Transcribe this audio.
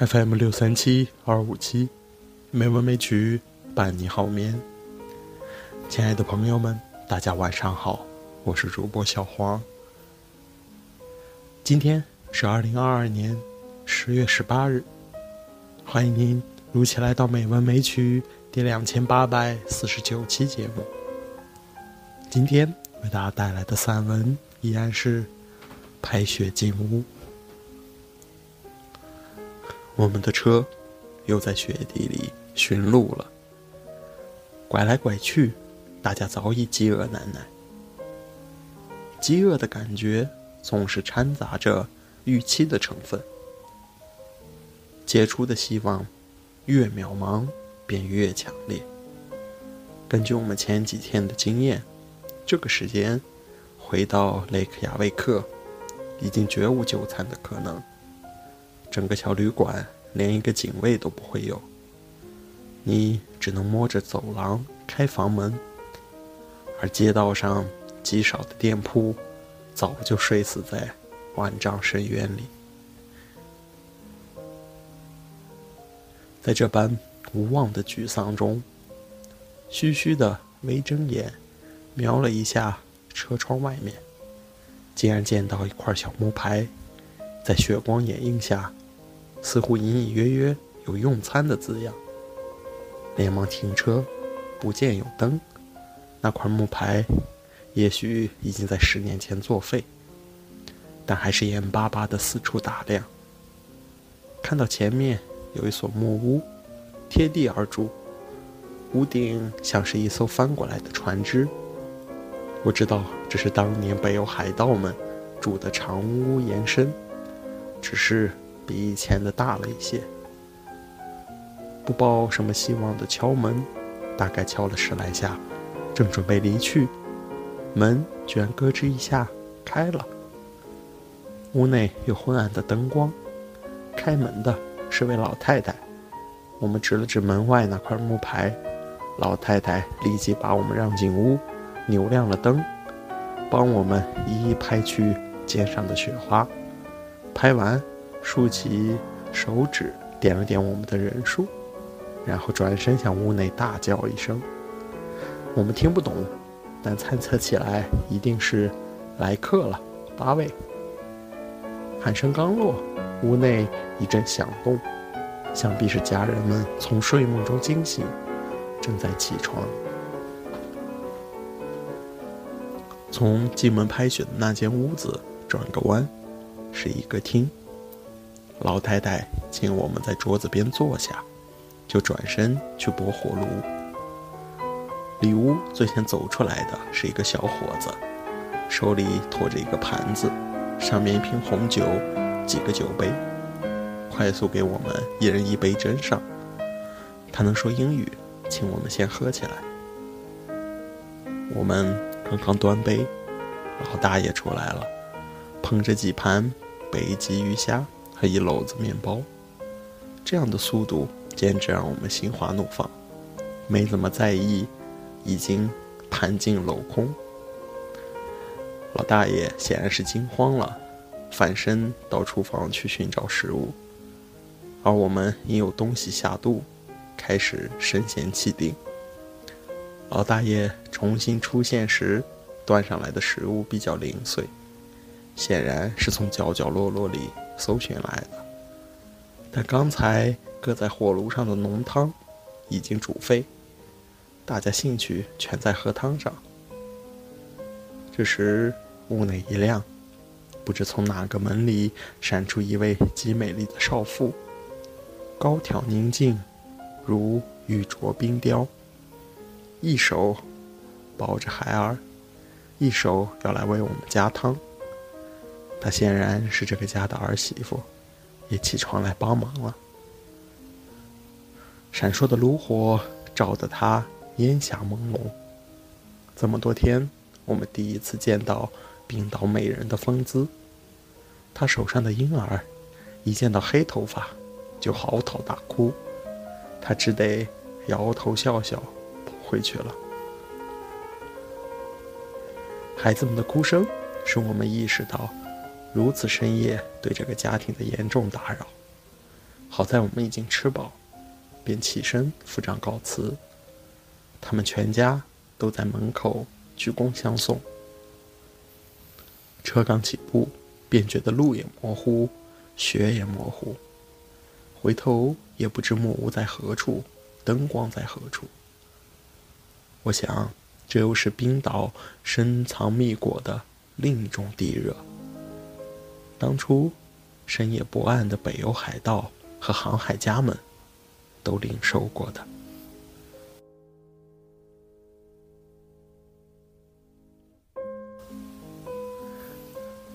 FM 六三七二五七，美文美曲伴你好眠。亲爱的朋友们，大家晚上好，我是主播小黄。今天是二零二二年十月十八日，欢迎您如期来到美文美曲第两千八百四十九期节目。今天为大家带来的散文依然是《拍雪进屋》。我们的车又在雪地里寻路了，拐来拐去，大家早已饥饿难耐。饥饿的感觉总是掺杂着预期的成分，解除的希望越渺茫便越强烈。根据我们前几天的经验，这个时间回到雷克雅未克，已经绝无就餐的可能。整个小旅馆连一个警卫都不会有，你只能摸着走廊开房门，而街道上极少的店铺早就睡死在万丈深渊里。在这般无望的沮丧中，虚虚的微睁眼，瞄了一下车窗外面，竟然见到一块小木牌，在血光掩映下。似乎隐隐约约有用餐的字样，连忙停车，不见有灯，那块木牌也许已经在十年前作废，但还是眼巴巴地四处打量。看到前面有一所木屋，贴地而筑，屋顶像是一艘翻过来的船只。我知道这是当年北欧海盗们住的长屋延伸，只是。比以前的大了一些，不抱什么希望的敲门，大概敲了十来下，正准备离去，门居然咯吱一下开了。屋内有昏暗的灯光，开门的是位老太太。我们指了指门外那块木牌，老太太立即把我们让进屋，扭亮了灯，帮我们一一拍去肩上的雪花。拍完。竖起手指点了点我们的人数，然后转身向屋内大叫一声。我们听不懂，但猜测起来一定是来客了，八位。喊声刚落，屋内一阵响动，想必是家人们从睡梦中惊醒，正在起床。从进门拍雪的那间屋子转个弯，是一个厅。老太太请我们在桌子边坐下，就转身去拨火炉。里屋最先走出来的是一个小伙子，手里托着一个盘子，上面一瓶红酒，几个酒杯，快速给我们一人一杯斟上。他能说英语，请我们先喝起来。我们刚刚端杯，老大爷出来了，捧着几盘北极鱼虾。和一篓子面包，这样的速度简直让我们心花怒放，没怎么在意，已经盘尽镂空。老大爷显然是惊慌了，反身到厨房去寻找食物，而我们因有东西下肚，开始身陷气定。老大爷重新出现时，端上来的食物比较零碎，显然是从角角落落里。搜寻来的，但刚才搁在火炉上的浓汤已经煮沸，大家兴趣全在喝汤上。这时屋内一亮，不知从哪个门里闪出一位极美丽的少妇，高挑宁静，如玉琢冰雕，一手抱着孩儿，一手要来为我们加汤。她显然是这个家的儿媳妇，也起床来帮忙了。闪烁的炉火照得她烟霞朦胧。这么多天，我们第一次见到冰岛美人的风姿。她手上的婴儿一见到黑头发就嚎啕大哭，他只得摇头笑笑跑回去了。孩子们的哭声使我们意识到，如此深夜对这个家庭的严重打扰。好在我们已经吃饱，便起身付账告辞。他们全家都在门口鞠躬相送。车刚起步，便觉得路也模糊，雪也模糊，回头也不知木屋在何处，灯光在何处。我想，这又是冰岛深藏秘果的另一种地热。当初深夜不暗的北欧海盗和航海家们都领受过的。